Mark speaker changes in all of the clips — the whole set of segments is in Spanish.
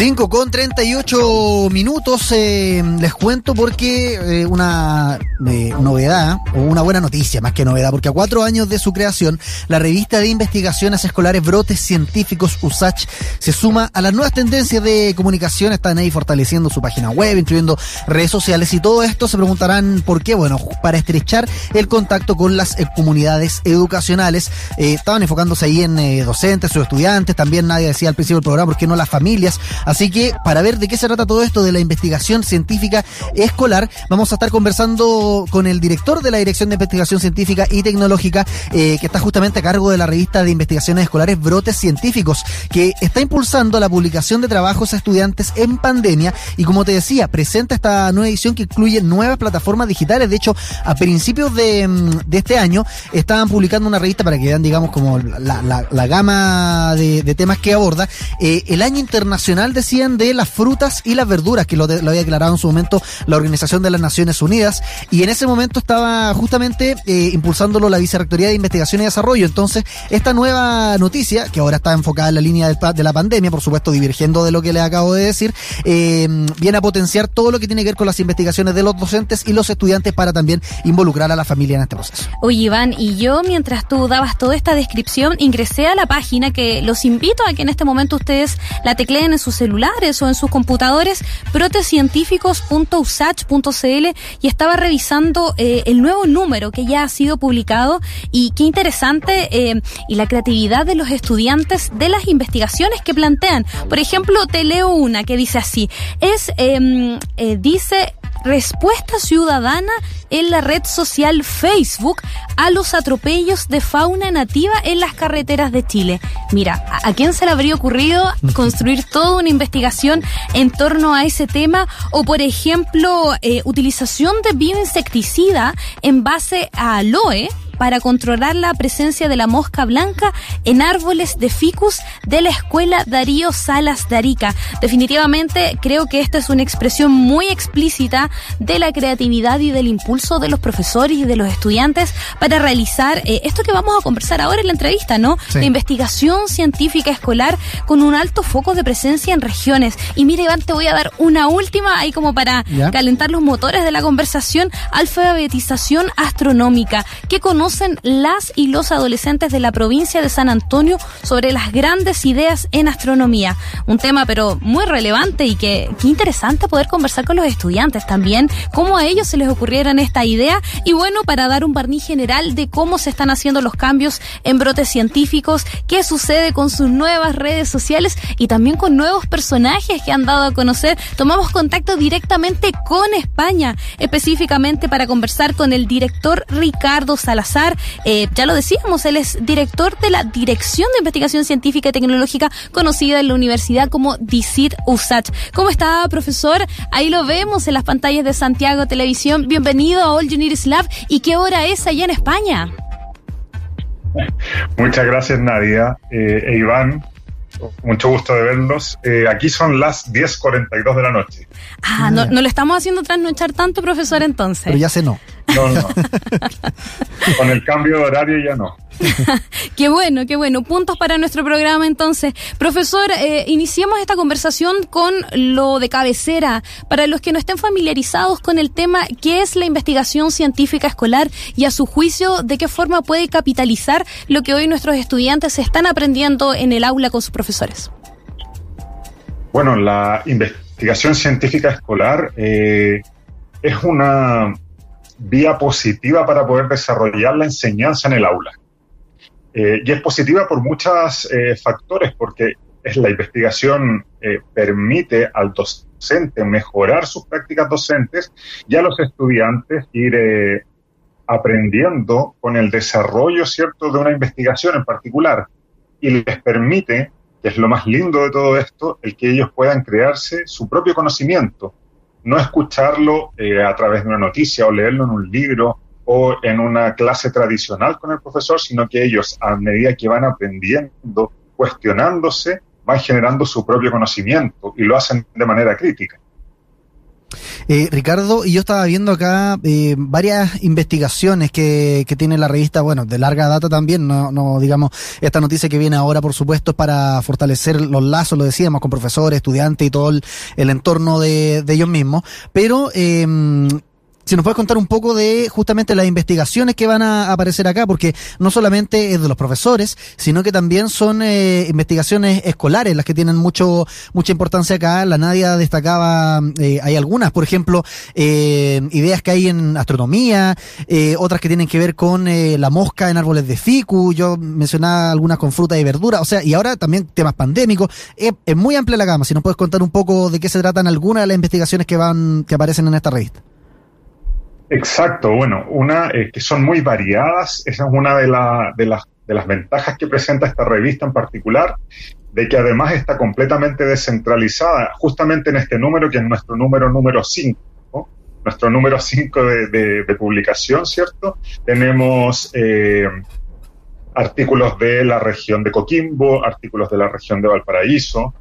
Speaker 1: 5 con 38 minutos. Eh, les cuento porque eh, una eh, novedad, o una buena noticia más que novedad, porque a cuatro años de su creación, la revista de investigaciones escolares Brotes Científicos USACH se suma a las nuevas tendencias de comunicación. Están ahí fortaleciendo su página web, incluyendo redes sociales y todo esto se preguntarán por qué. Bueno, para estrechar el contacto con las comunidades educacionales. estaban enfocándose ahí en docentes, sus estudiantes. También nadie decía al principio del programa, ¿por qué no las familias? Así que para ver de qué se trata todo esto de la investigación científica escolar, vamos a estar conversando con el director de la Dirección de Investigación Científica y Tecnológica, eh, que está justamente a cargo de la revista de investigaciones escolares Brotes Científicos, que está impulsando la publicación de trabajos a estudiantes en pandemia y como te decía, presenta esta nueva edición que incluye nuevas plataformas digitales. De hecho, a principios de, mm, este año estaban publicando una revista para que vean, digamos, como la, gama de, temas que aborda, eh, el año internacional decían de las frutas y las verduras, que lo, había declarado en su momento la Organización de las Naciones Unidas, y en ese momento estaba justamente eh, impulsándolo la Vicerrectoría de Investigación y Desarrollo. Entonces, esta nueva noticia, que ahora está enfocada en la línea de la pandemia, por supuesto, divergiendo de lo que le acabo de decir, eh, viene a potenciar todo lo que tiene que ver con las investigaciones de los docentes y los estudiantes para también involucrar a la familia en este proceso.
Speaker 2: Oye, Iván, y yo mientras tú dabas toda esta descripción, ingresé a la página que los invito a que en este momento ustedes la tecleen en sus celulares o en sus computadores, protecientíficos.usach.cl y estaba revisando eh, el nuevo número que ya ha sido publicado y qué interesante eh, y la creatividad de los estudiantes de las investigaciones que plantean. Por ejemplo, te leo una que dice así, es, em, eh, dice, respuesta ciudadana en la red social Facebook a los atropellos de fauna nativa en las carreteras de Chile. Mira, ¿a quién se le habría ocurrido construir toda una investigación en torno a ese tema? O, por ejemplo, eh, utilización de bioinsecticida en base a aloe para controlar la presencia de la mosca blanca en árboles de ficus de la escuela Darío Salas de Arica. Definitivamente creo que esta es una expresión muy explícita de la creatividad y del impulso de los profesores y de los estudiantes para realizar eh, esto que vamos a conversar ahora en la entrevista, ¿no? De investigación científica escolar con un alto foco de presencia en regiones. Y mire, Iván, te voy a dar una última ahí como para calentar los motores de la conversación, alfabetización astronómica. ¿Qué conoce las y los adolescentes de la provincia de San Antonio sobre las grandes ideas en astronomía. Un tema pero muy relevante y que, qué interesante poder conversar con los estudiantes también, cómo a ellos se les ocurrieron esta idea y bueno, para dar un barniz general de cómo se están haciendo los cambios en brotes científicos, qué sucede con sus nuevas redes sociales y también con nuevos personajes que han dado a conocer. Tomamos contacto directamente con España, específicamente para conversar con el director Ricardo Salazar eh, ya lo decíamos, él es director de la Dirección de Investigación Científica y Tecnológica, conocida en la universidad como DICIT USACH. ¿Cómo está, profesor? Ahí lo vemos en las pantallas de Santiago Televisión. Bienvenido a All You Need Lab. ¿Y qué hora es allá en España?
Speaker 3: Muchas gracias, Nadia. Eh, e Iván, mucho gusto de verlos. Eh, aquí son las 10.42 de la noche.
Speaker 2: Ah, no, no le estamos haciendo trasnochar tanto, profesor, entonces.
Speaker 1: Pero ya se no.
Speaker 3: No, no. Con el cambio de horario ya no.
Speaker 2: qué bueno, qué bueno. Puntos para nuestro programa entonces. Profesor, eh, iniciemos esta conversación con lo de cabecera. Para los que no estén familiarizados con el tema, ¿qué es la investigación científica escolar y a su juicio, de qué forma puede capitalizar lo que hoy nuestros estudiantes están aprendiendo en el aula con sus profesores?
Speaker 3: Bueno, la investigación científica escolar eh, es una vía positiva para poder desarrollar la enseñanza en el aula. Eh, y es positiva por muchos eh, factores, porque es la investigación eh, permite al docente mejorar sus prácticas docentes y a los estudiantes ir aprendiendo con el desarrollo cierto de una investigación en particular. Y les permite, que es lo más lindo de todo esto, el que ellos puedan crearse su propio conocimiento. No escucharlo eh, a través de una noticia o leerlo en un libro o en una clase tradicional con el profesor, sino que ellos, a medida que van aprendiendo, cuestionándose, van generando su propio conocimiento y lo hacen de manera crítica.
Speaker 1: Eh, Ricardo, y yo estaba viendo acá eh, varias investigaciones que, que, tiene la revista, bueno, de larga data también, no, no digamos, esta noticia que viene ahora, por supuesto, es para fortalecer los lazos, lo decíamos, con profesores, estudiantes y todo el, entorno de, de, ellos mismos, pero eh, si nos puedes contar un poco de justamente las investigaciones que van a aparecer acá, porque no solamente es de los profesores, sino que también son eh, investigaciones escolares las que tienen mucho mucha importancia acá. La Nadia destacaba, eh, hay algunas, por ejemplo, eh, ideas que hay en astronomía, eh, otras que tienen que ver con eh, la mosca en árboles de ficu, yo mencionaba algunas con fruta y verdura, o sea, y ahora también temas pandémicos. Es, es muy amplia la gama. Si nos puedes contar un poco de qué se tratan algunas de las investigaciones que van que aparecen en esta revista.
Speaker 3: Exacto, bueno, una eh, que son muy variadas, esa es una de, la, de, las, de las ventajas que presenta esta revista en particular, de que además está completamente descentralizada, justamente en este número, que es nuestro número número 5, ¿no? nuestro número 5 de, de, de, publicación, ¿cierto? Tenemos eh, artículos de la región de Coquimbo, artículos de la región de Valparaíso,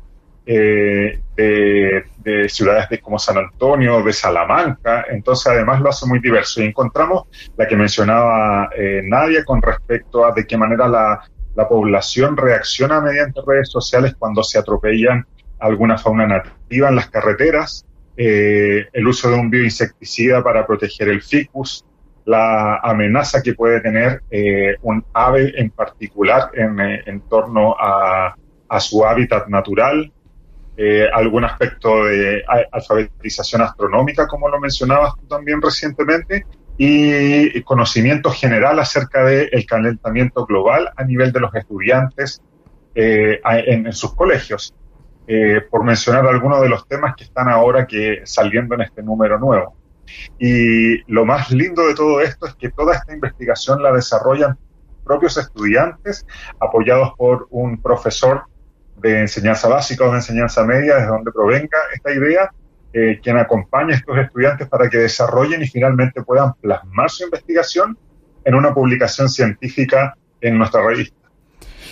Speaker 3: eh, de, de, ciudades de, como San Antonio, de Salamanca, entonces además lo hace muy diverso. Y encontramos la que mencionaba eh, Nadia con respecto a de qué manera la, la, población reacciona mediante redes sociales cuando se atropellan alguna fauna nativa en las carreteras, eh, el uso de un bioinsecticida para proteger el ficus, la amenaza que puede tener eh, un ave en particular en, en torno a, a su hábitat natural, eh, algún aspecto de alfabetización astronómica, como lo mencionabas tú también recientemente, y conocimiento general acerca del el calentamiento global a nivel de los estudiantes eh, en, en, sus colegios, eh, por mencionar algunos de los temas que están ahora que saliendo en este número nuevo. Y lo más lindo de todo esto es que toda esta investigación la desarrollan propios estudiantes, apoyados por un profesor de enseñanza básica o de enseñanza media, desde donde provenga esta idea, eh, quien acompaña a estos estudiantes para que desarrollen y finalmente puedan plasmar su investigación en una publicación científica en nuestra revista.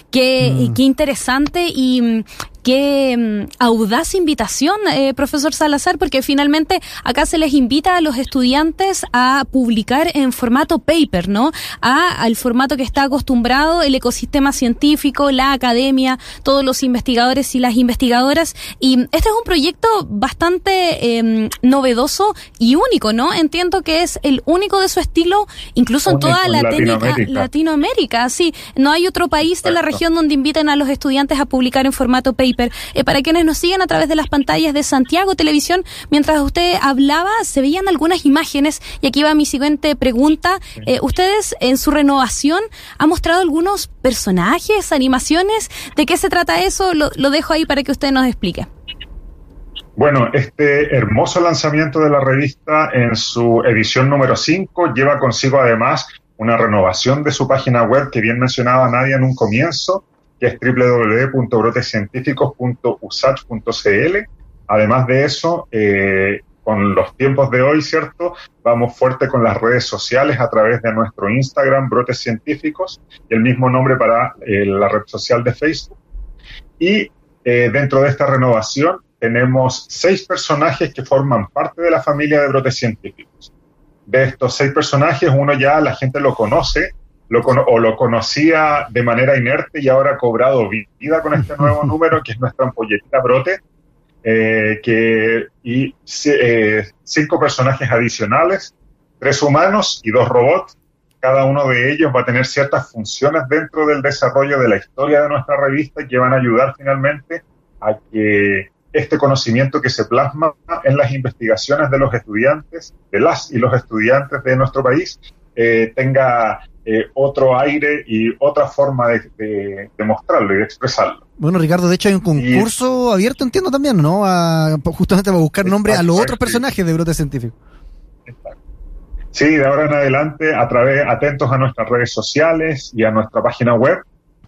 Speaker 2: Qué, mm. qué interesante y qué mm, audaz invitación, eh, profesor Salazar, porque finalmente acá se les invita a los estudiantes a publicar en formato paper, ¿no? A, al formato que está acostumbrado el ecosistema científico, la academia, todos los investigadores y las investigadoras. Y este es un proyecto bastante eh, novedoso y único, ¿no? Entiendo que es el único de su estilo, incluso en toda Latinoamérica, Latinoamérica. Sí, no hay otro país de la región donde inviten a los estudiantes a publicar en formato paper eh, para quienes nos siguen a través de las pantallas de Santiago Televisión, mientras usted hablaba, se veían algunas imágenes y aquí va mi siguiente pregunta. Eh, ustedes en su renovación han mostrado algunos personajes, animaciones. ¿De qué se trata eso? Lo, lo dejo ahí para que usted nos explique.
Speaker 3: Bueno, este hermoso lanzamiento de la revista en su edición número 5 lleva consigo además una renovación de su página web que bien mencionaba Nadia en un comienzo, que es www.brotescientíficos.usach.cl. Además de eso, eh, con los tiempos de hoy, ¿cierto? Vamos fuerte con las redes sociales a través de nuestro Instagram, Brotes Científicos, y el mismo nombre para eh, la red social de Facebook. Y eh, dentro de esta renovación tenemos seis personajes que forman parte de la familia de Brotes Científicos. De estos seis personajes, uno ya la gente lo conoce, lo, o lo conocía de manera inerte y ahora ha cobrado vida con este nuevo número, que es nuestra ampolletita brote, eh, que, y eh, cinco personajes adicionales, tres humanos y dos robots. Cada uno de ellos va a tener ciertas funciones dentro del desarrollo de la historia de nuestra revista que van a ayudar finalmente a que este conocimiento que se plasma en las investigaciones de los estudiantes, de las y los estudiantes de nuestro país, eh, tenga eh, otro aire y otra forma de, de, de, mostrarlo y de expresarlo.
Speaker 1: Bueno, Ricardo, de hecho hay un concurso y... abierto, entiendo también, ¿no? A, justamente para buscar nombre a los otros personajes de Brote Científico.
Speaker 3: Exacto. Sí, de ahora en adelante, a través, atentos a nuestras redes sociales y a nuestra página web,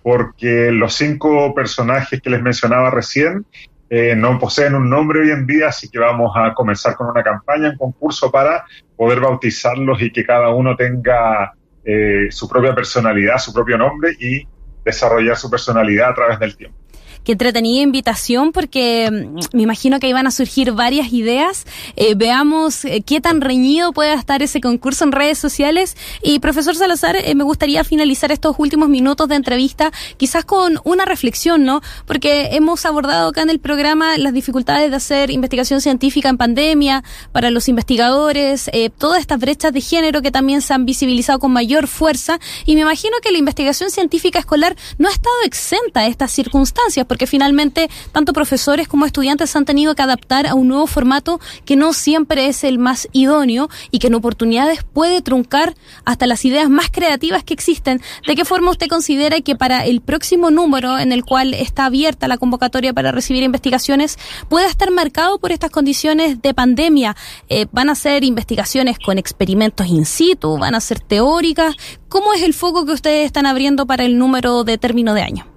Speaker 3: porque los cinco personajes que les mencionaba recién eh, no poseen un nombre hoy en día, así que vamos a comenzar con una campaña, un concurso para poder bautizarlos y que cada uno tenga eh, su propia personalidad, su propio nombre y desarrollar su personalidad a través del tiempo.
Speaker 2: Qué entretenida invitación porque mm, me imagino que van a surgir varias ideas. Eh, veamos eh, qué tan reñido puede estar ese concurso en redes sociales. Y profesor Salazar, eh, me gustaría finalizar estos últimos minutos de entrevista quizás con una reflexión, ¿no? Porque hemos abordado acá en el programa las dificultades de hacer investigación científica en pandemia para los investigadores, todas estas brechas de género que también se han visibilizado con mayor fuerza. Y me imagino que la investigación científica escolar no ha estado exenta de estas circunstancias, porque finalmente tanto profesores como estudiantes han tenido que adaptar a un nuevo formato que no siempre es el más idóneo y que en oportunidades puede truncar hasta las ideas más creativas que existen. ¿De qué forma usted considera que para el próximo número en el cual está abierta la convocatoria para recibir investigaciones pueda estar marcado por estas condiciones de pandemia? Eh, ¿Van a ser investigaciones con experimentos in situ? ¿Van a ser teóricas? ¿Cómo es el foco que ustedes están abriendo para el número de término de año?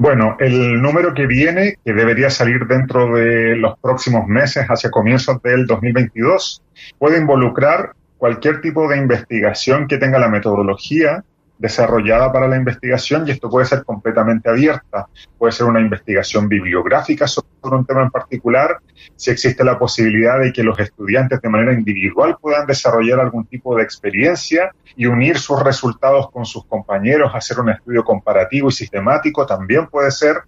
Speaker 3: Bueno, el número que viene, que debería salir dentro de los próximos meses, hacia comienzos del 2022, puede involucrar cualquier tipo de investigación que tenga la metodología desarrollada para la investigación y esto puede ser completamente abierta. Puede ser una investigación bibliográfica sobre un tema en particular, si existe la posibilidad de que los estudiantes de manera individual puedan desarrollar algún tipo de experiencia y unir sus resultados con sus compañeros, hacer un estudio comparativo y sistemático, también puede ser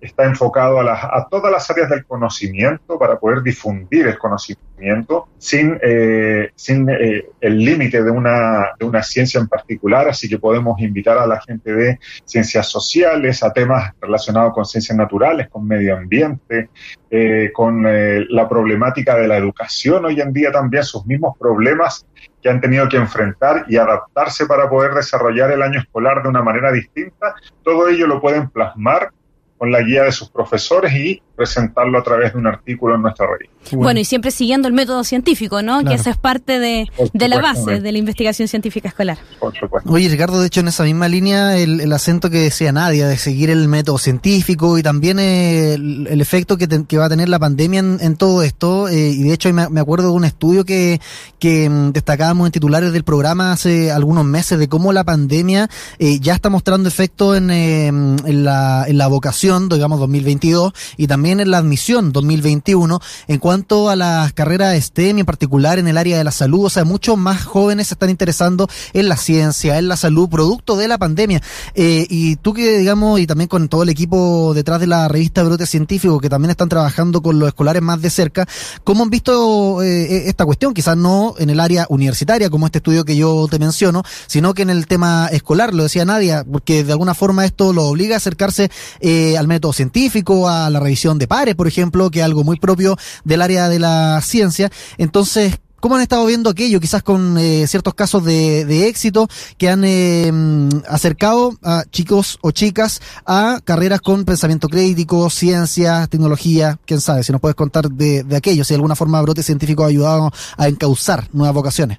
Speaker 3: está enfocado a, todas las áreas del conocimiento para poder difundir el conocimiento sin, eh, sin eh, el límite de una, de una ciencia en particular, así que podemos invitar a la gente de ciencias sociales, a temas relacionados con ciencias naturales, con medio ambiente, eh, con la problemática de la educación hoy en día también, sus mismos problemas que han tenido que enfrentar y adaptarse para poder desarrollar el año escolar de una manera distinta, todo ello lo pueden plasmar con la guía de sus profesores y presentarlo a través de un artículo en nuestra red.
Speaker 2: Bueno, y siempre siguiendo el método científico, ¿no? Que esa es parte de, la base de la investigación científica escolar.
Speaker 1: Oye, Ricardo, de hecho, en esa misma línea, el, acento que decía Nadia, de seguir el método científico y también el, efecto que, va a tener la pandemia en, todo esto. Eh, y de hecho, me, acuerdo de un estudio que, que mm, destacábamos en titulares del programa hace algunos meses de cómo la pandemia eh, ya está mostrando efecto en, eh, en, la, en la vocación, digamos, 2022, y también en la admisión 2021 en cuanto a las carreras STEM, en particular en el área de la salud. O sea, muchos más jóvenes se están interesando en la ciencia, en la salud, producto de la pandemia. Eh, y tú que, digamos, y también con todo el equipo detrás de la revista Brote Científico, que también están trabajando con los escolares más de cerca, ¿cómo han visto eh, esta cuestión? Quizás no en el área universitaria, como este estudio que yo te menciono, sino que en el tema escolar, lo decía Nadia, porque de alguna forma esto lo obliga a acercarse eh, al método científico, a la revisión de pares, por ejemplo, que es algo muy propio del área de la ciencia. Entonces, ¿Cómo han estado viendo aquello? Quizás con eh, ciertos casos de, éxito que han eh, acercado a chicos o chicas a carreras con pensamiento crítico, ciencia, tecnología, quién sabe, si nos puedes contar de, de aquello, si de alguna forma Brote Científico ha ayudado a encauzar nuevas vocaciones.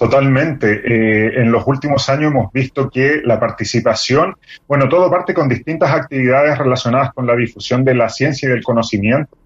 Speaker 3: Totalmente. Eh, en los últimos años hemos visto que la participación, bueno, todo parte con distintas actividades relacionadas con la difusión de la ciencia y del conocimiento.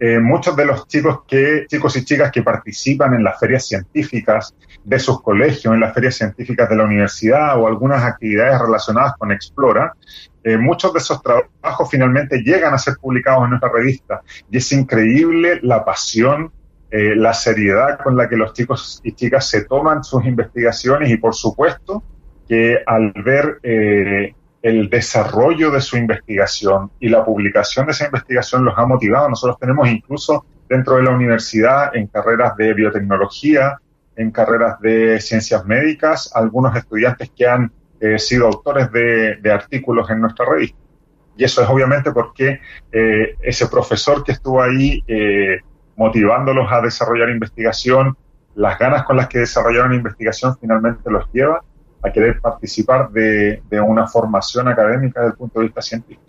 Speaker 3: Eh, muchos de los chicos que chicos y chicas que participan en las ferias científicas de sus colegios, en las ferias científicas de la universidad o algunas actividades relacionadas con Explora, eh, muchos de esos trabajos finalmente llegan a ser publicados en nuestra revista y es increíble la pasión eh, la seriedad con la que los chicos y chicas se toman sus investigaciones y por supuesto que al ver eh, el desarrollo de su investigación y la publicación de esa investigación los ha motivado. Nosotros tenemos incluso dentro de la universidad en carreras de biotecnología, en carreras de ciencias médicas, algunos estudiantes que han eh, sido autores de, artículos en nuestra revista. Y eso es obviamente porque ese profesor que estuvo ahí motivándolos a desarrollar investigación, las ganas con las que desarrollaron investigación finalmente los lleva a querer participar de, una formación académica desde el punto de vista científico.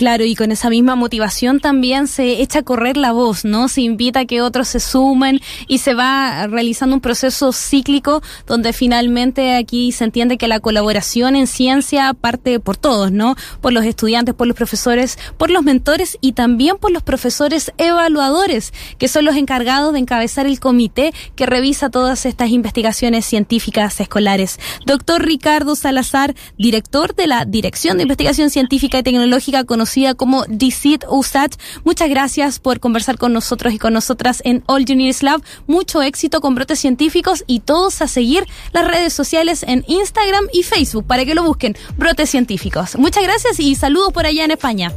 Speaker 2: Claro, y con esa misma motivación también se echa a correr la voz, ¿no? Se invita a que otros se sumen y se va realizando un proceso cíclico donde finalmente aquí se entiende que la colaboración en ciencia parte por todos, ¿no? Por los estudiantes, por los profesores, por los mentores y también por los profesores evaluadores, que son los encargados de encabezar el comité que revisa todas estas investigaciones científicas escolares. Doctor Ricardo Salazar, director de la Dirección de Investigación Científica y Tecnológica, conocido como DICIT USAT. Muchas gracias por conversar con nosotros y con nosotras en All Juniors Lab. Mucho éxito con brotes científicos y todos a seguir las redes sociales en Instagram y Facebook para que lo busquen, brotes científicos. Muchas gracias y saludos por allá en España.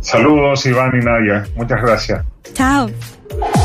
Speaker 3: Saludos Iván y Nadia. Muchas gracias.
Speaker 2: Chao.